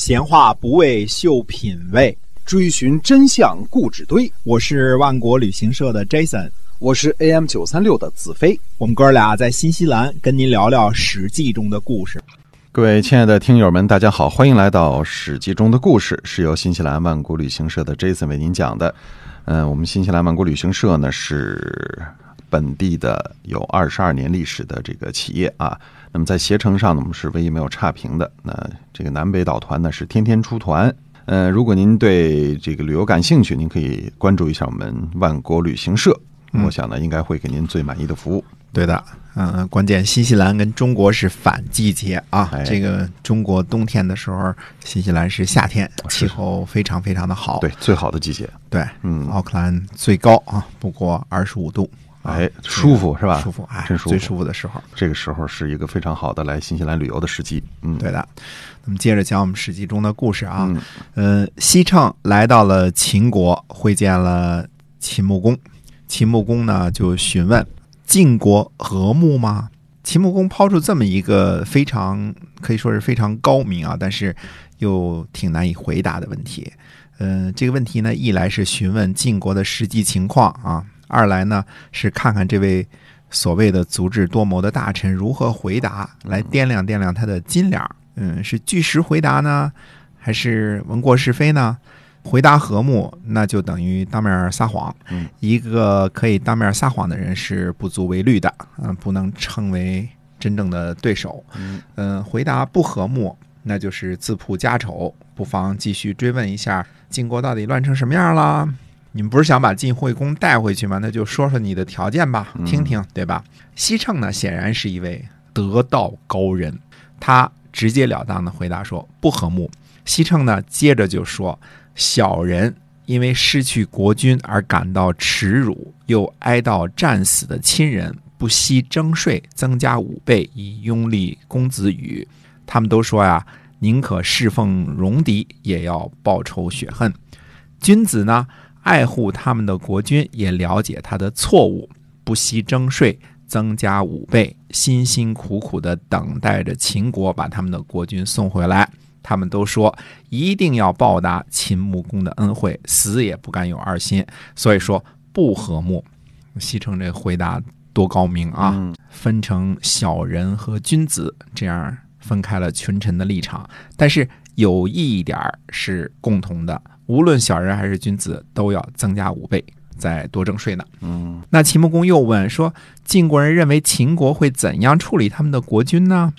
闲话不为秀品味，追寻真相故纸堆。我是万国旅行社的 Jason，我是 AM 九三六的子飞。我们哥俩在新西兰跟您聊聊《史记》中的故事。各位亲爱的听友们，大家好，欢迎来到《史记》中的故事，是由新西兰万国旅行社的 Jason 为您讲的。嗯，我们新西兰万国旅行社呢是本地的有二十二年历史的这个企业啊。那么在携程上呢，我们是唯一没有差评的。那这个南北岛团呢是天天出团。呃，如果您对这个旅游感兴趣，您可以关注一下我们万国旅行社。我想呢，应该会给您最满意的服务。对的，嗯，关键新西兰跟中国是反季节啊。这个中国冬天的时候，新西兰是夏天，气候非常非常的好。对，最好的季节。对，嗯，奥克兰最高啊，不过二十五度。哎，舒服是吧？舒服，哎，真舒服。最舒服的时候，这个时候是一个非常好的来新西兰旅游的时机。嗯，对的。那么接着讲我们史记中的故事啊。嗯，西畅来到了秦国，会见了秦穆公。秦穆公呢就询问晋国和睦吗？秦穆公抛出这么一个非常可以说是非常高明啊，但是又挺难以回答的问题。嗯，这个问题呢，一来是询问晋国的实际情况啊。二来呢，是看看这位所谓的足智多谋的大臣如何回答，来掂量掂量他的斤两。嗯，是据实回答呢，还是闻过是非呢？回答和睦，那就等于当面撒谎。嗯，一个可以当面撒谎的人是不足为虑的，嗯，不能称为真正的对手。嗯，回答不和睦，那就是自曝家丑。不妨继续追问一下，晋国到底乱成什么样了？你们不是想把晋惠公带回去吗？那就说说你的条件吧，听听，对吧？西称呢，显然是一位得道高人，他直截了当的回答说不和睦。西称呢，接着就说，小人因为失去国君而感到耻辱，又哀悼战死的亲人，不惜征税增加五倍以拥立公子羽。他们都说呀，宁可侍奉戎狄，也要报仇雪恨。君子呢？爱护他们的国君，也了解他的错误，不惜征税，增加五倍，辛辛苦苦的等待着秦国把他们的国君送回来。他们都说一定要报答秦穆公的恩惠，死也不敢有二心。所以说不和睦。西城这回答多高明啊！分成小人和君子，这样分开了群臣的立场。但是有一点是共同的。无论小人还是君子，都要增加五倍，再多征税呢。嗯，那秦穆公又问说：“晋国人认为秦国会怎样处理他们的国君呢？”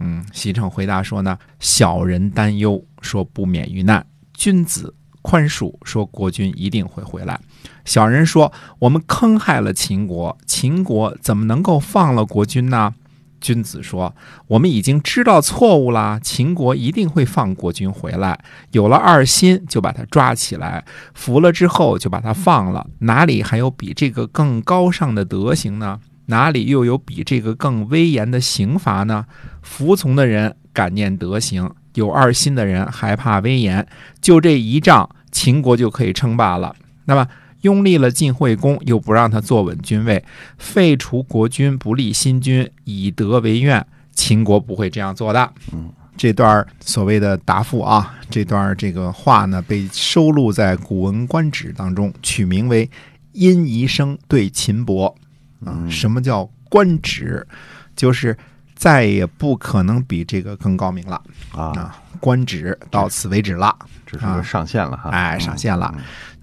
嗯，西城回答说：“呢，小人担忧，说不免于难；君子宽恕，说国君一定会回来。小人说：我们坑害了秦国，秦国怎么能够放了国君呢？”君子说：“我们已经知道错误了，秦国一定会放国君回来。有了二心，就把他抓起来，服了之后就把他放了。哪里还有比这个更高尚的德行呢？哪里又有比这个更威严的刑罚呢？服从的人感念德行，有二心的人害怕威严。就这一仗，秦国就可以称霸了。那么。”拥立了晋惠公，又不让他坐稳君位，废除国君，不立新君，以德为愿。秦国不会这样做的。嗯，这段所谓的答复啊，这段这个话呢，被收录在《古文观止》当中，取名为《殷宜生对秦伯》啊。什么叫官止？就是再也不可能比这个更高明了啊！官职到此为止了，这是上线了哈。哎，上线了。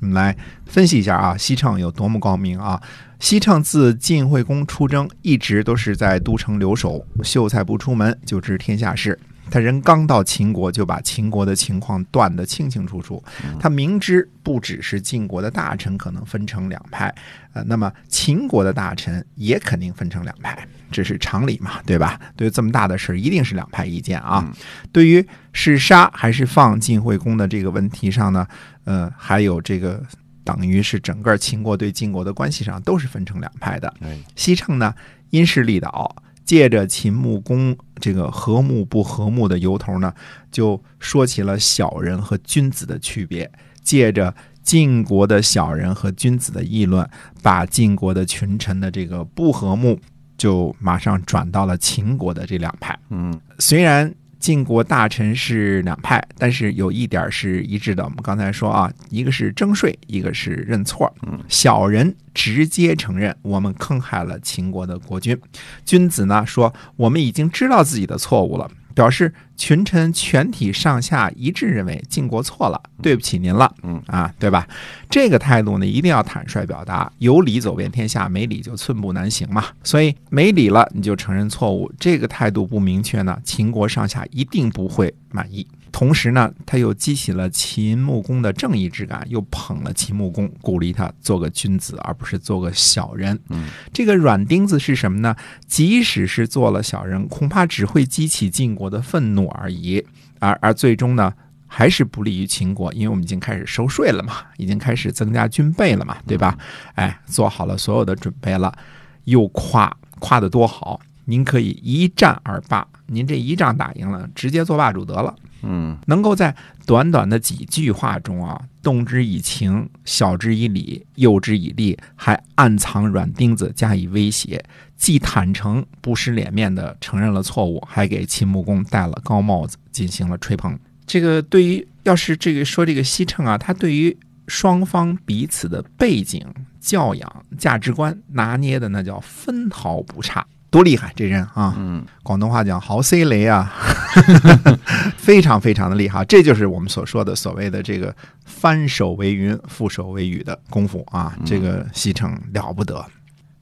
我们来分析一下啊，西畅有多么高明啊！西畅自晋惠公出征，一直都是在都城留守，秀才不出门就知天下事。他人刚到秦国，就把秦国的情况断得清清楚楚。他明知不只是晋国的大臣可能分成两派，呃，那么秦国的大臣也肯定分成两派，这是常理嘛，对吧？对于这么大的事儿，一定是两派意见啊。对于是杀还是放晋惠公的这个问题上呢，呃，还有这个等于是整个秦国对晋国的关系上都是分成两派的。西称呢，因势利导。借着秦穆公这个和睦不和睦的由头呢，就说起了小人和君子的区别。借着晋国的小人和君子的议论，把晋国的群臣的这个不和睦，就马上转到了秦国的这两派。嗯，虽然晋国大臣是两派，但是有一点是一致的。我们刚才说啊，一个是征税，一个是认错。嗯小人直接承认我们坑害了秦国的国君，君子呢说我们已经知道自己的错误了。表示群臣全体上下一致认为晋国错了，对不起您了，嗯啊，对吧？这个态度呢，一定要坦率表达，有理走遍天下，没理就寸步难行嘛。所以没理了，你就承认错误，这个态度不明确呢，秦国上下一定不会满意。同时呢，他又激起了秦穆公的正义之感，又捧了秦穆公，鼓励他做个君子，而不是做个小人。嗯，这个软钉子是什么呢？即使是做了小人，恐怕只会激起晋国的愤怒而已，而而最终呢，还是不利于秦国，因为我们已经开始收税了嘛，已经开始增加军备了嘛，对吧？哎，做好了所有的准备了，又夸夸的多好，您可以一战而罢，您这一仗打赢了，直接做霸主得了。嗯能够在短短的几句话中啊，动之以情，晓之以理，诱之以利，还暗藏软钉子加以威胁，既坦诚不失脸面的承认了错误，还给秦穆公戴了高帽子，进行了吹捧。这个对于要是这个说这个西称啊，他对于双方彼此的背景、教养、价值观拿捏的那叫分毫不差，多厉害这人啊！嗯广东话讲豪 C 雷啊，非常非常的厉害，这就是我们所说的所谓的这个翻手为云，覆手为雨的功夫啊，这个西城了不得，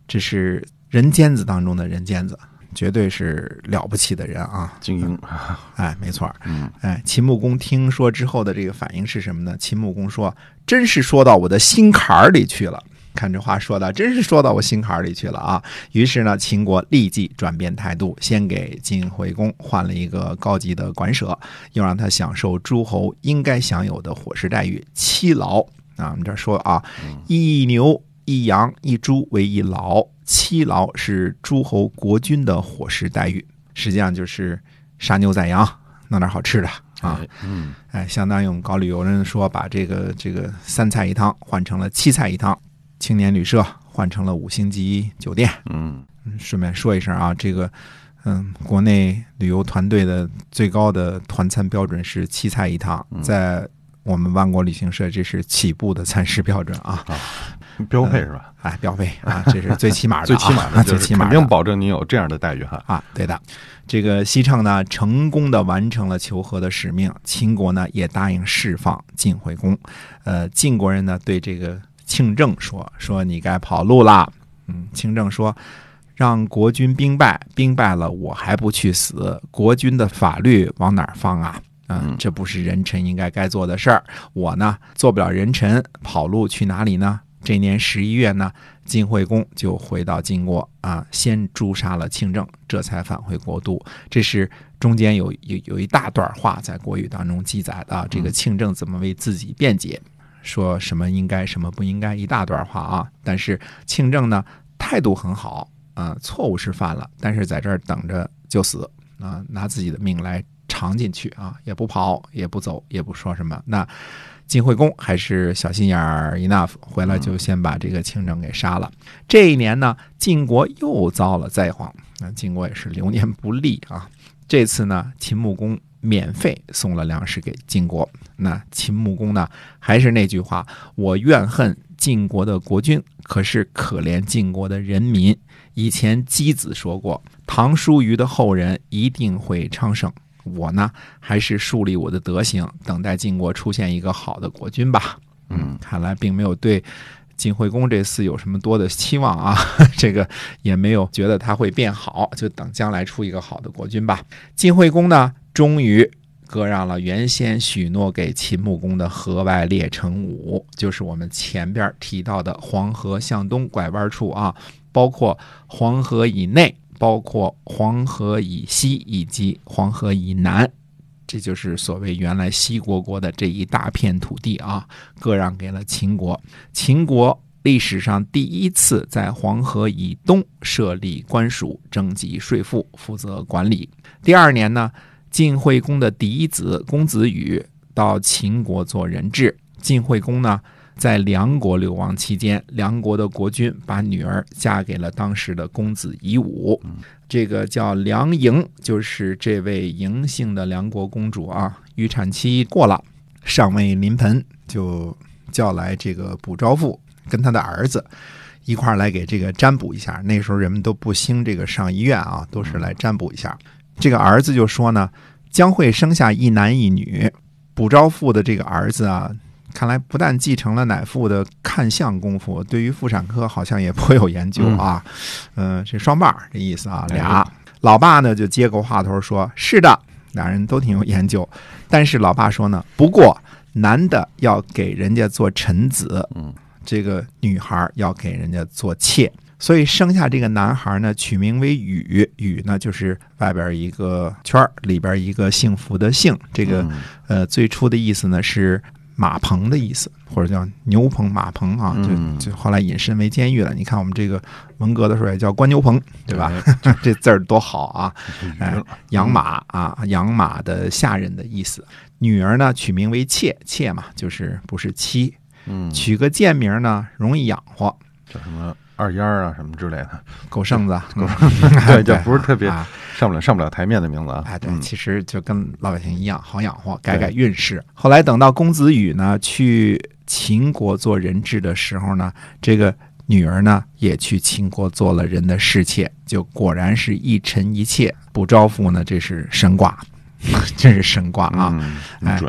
这是人尖子当中的人尖子，绝对是了不起的人啊！精英，哎，没错儿，嗯哎，秦穆公听说之后的这个反应是什么呢？秦穆公说：“真是说到我的心坎儿里去了。”看这话说的，真是说到我心坎里去了啊！于是呢，秦国立即转变态度，先给晋惠公换了一个高级的官舍，又让他享受诸侯应该享有的伙食待遇，七劳啊。我们这儿说啊，一牛、一羊、一猪为一劳，七劳是诸侯国君的伙食待遇，实际上就是杀牛宰羊，弄点好吃的啊。哎嗯哎，相当于我们搞旅游人说，把这个这个三菜一汤换成了七菜一汤，青年旅社换成了五星级酒店。嗯嗯顺便说一声啊，这个嗯，国内旅游团队的最高的团餐标准是七菜一汤，在我们万国旅行社这是起步的餐食标准啊，标配是吧？哎，标配啊，这是最起码的、啊，最起码的，最起码的肯定保证你有这样的待遇哈。啊，对的，这个西城呢，成功的完成了求和的使命，秦国呢也答应释放晋惠公。呃，晋国人呢对这个庆正说：“说你该跑路啦。”嗯，庆正说：“让国军兵败，兵败了我还不去死，国军的法律往哪儿放啊？”嗯，这不是人臣应该该做的事儿。我呢，做不了人臣，跑路去哪里呢？这年十一月呢，晋惠公就回到晋国啊，先诛杀了庆正，这才返回国都。这是中间有有有一大段话在国语当中记载的啊，这个庆正怎么为自己辩解，说什么应该什么不应该，一大段话啊。但是庆正呢态度很好啊，错误是犯了，但是在这儿等着就死啊，拿自己的命来尝进去啊，也不跑，也不走，也不说什么。那晋惠公还是小心眼儿 enough，回来就先把这个庆正给杀了。这一年呢，晋国又遭了灾荒，那晋国也是流年不利啊。这次呢，秦穆公免费送了粮食给晋国。那秦穆公呢，还是那句话，我怨恨晋国的国君，可是可怜晋国的人民。以前箕子说过，唐叔虞的后人一定会昌盛。我呢，还是树立我的德行，等待晋国出现一个好的国君吧。嗯，看来并没有对晋惠公这次有什么多的期望啊，这个也没有觉得他会变好，就等将来出一个好的国君吧。晋惠公呢，终于割让了原先许诺给秦穆公的河外列城五，就是我们前边提到的黄河向东拐弯处啊，包括黄河以内。包括黄河以西以及黄河以南，这就是所谓原来西国国的这一大片土地啊，割让给了秦国。秦国历史上第一次在黄河以东设立官署，征集税赋，负责管理。第二年呢，晋惠公的嫡子公子羽到秦国做人质，晋惠公呢。在梁国流亡期间，梁国的国君把女儿嫁给了当时的公子夷吾。这个叫梁莹，就是这位嬴姓的梁国公主啊。预产期过了，尚未临盆，就叫来这个卜昭父跟他的儿子一块来给这个占卜一下。那时候人们都不兴这个上医院啊，都是来占卜一下。这个儿子就说呢，将会生下一男一女。卜昭父的这个儿子啊。看来不但继承了乃父的看相功夫，对于妇产科好像也颇有研究啊。嗯，这双棒这意思啊，俩老爸呢就接过话头说：“是的，俩人都挺有研究。”但是老爸说呢，不过男的要给人家做臣子，嗯，这个女孩要给人家做妾，所以生下这个男孩呢，取名为雨雨呢就是外边一个圈里边一个幸福的幸。这个呃，最初的意思呢是。马棚的意思，或者叫牛棚、马棚啊，就就后来引申为监狱了。你看我们这个文革的时候也叫关牛棚，对吧？这字儿多好啊！哎，养马啊，养马的下人的意思。女儿呢，取名为妾，妾嘛，就是不是妻。嗯，取个贱名呢，容易养活，叫什么？二丫啊，什么之类的，狗 剩子，对，就不是特别上不了上不了台面的名字啊。哎，对，其实就跟老百姓一样，好养活，改改运势。后来等到公子羽呢去秦国做人质的时候呢，这个女儿呢也去秦国做了人的侍妾，就果然是一臣一妾。不招夫呢，这是神卦，真是神卦啊！哎，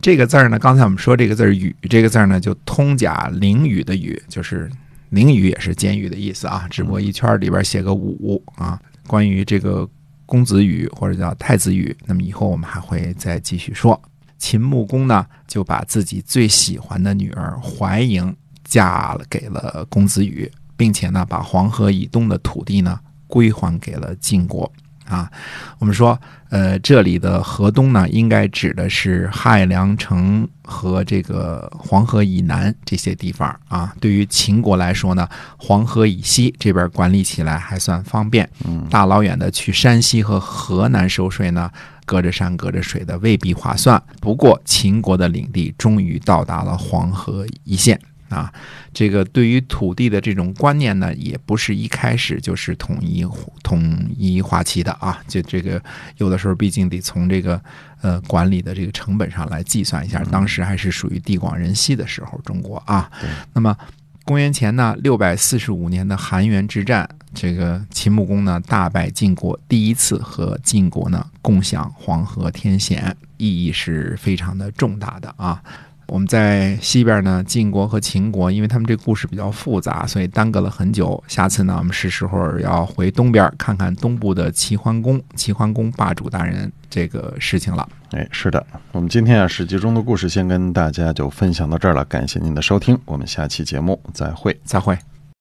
这个字儿呢，刚才我们说这个字儿“羽”，这个字儿呢就通假凌羽的“羽”，就是。囹圄也是监狱的意思啊，只不过一圈里边写个五啊。关于这个公子羽或者叫太子羽，那么以后我们还会再继续说。秦穆公呢，就把自己最喜欢的女儿怀莹嫁了给了公子羽，并且呢，把黄河以东的土地呢归还给了晋国。啊，我们说，呃，这里的河东呢，应该指的是汉梁城和这个黄河以南这些地方啊。对于秦国来说呢，黄河以西这边管理起来还算方便。嗯，大老远的去山西和河南收税呢，隔着山隔着水的未必划算。不过，秦国的领地终于到达了黄河一线。啊，这个对于土地的这种观念呢，也不是一开始就是统一统一划期的啊。就这个有的时候，毕竟得从这个呃管理的这个成本上来计算一下。当时还是属于地广人稀的时候，中国啊。那么公元前呢六百四十五年的韩元之战，这个秦穆公呢大败晋国，第一次和晋国呢共享黄河天险，意义是非常的重大的啊。我们在西边呢，晋国和秦国，因为他们这故事比较复杂，所以耽搁了很久。下次呢，我们是时候要回东边看看东部的齐桓公、齐桓公霸主大人这个事情了。哎，是的，我们今天啊，史记中的故事先跟大家就分享到这儿了，感谢您的收听，我们下期节目再会，再会。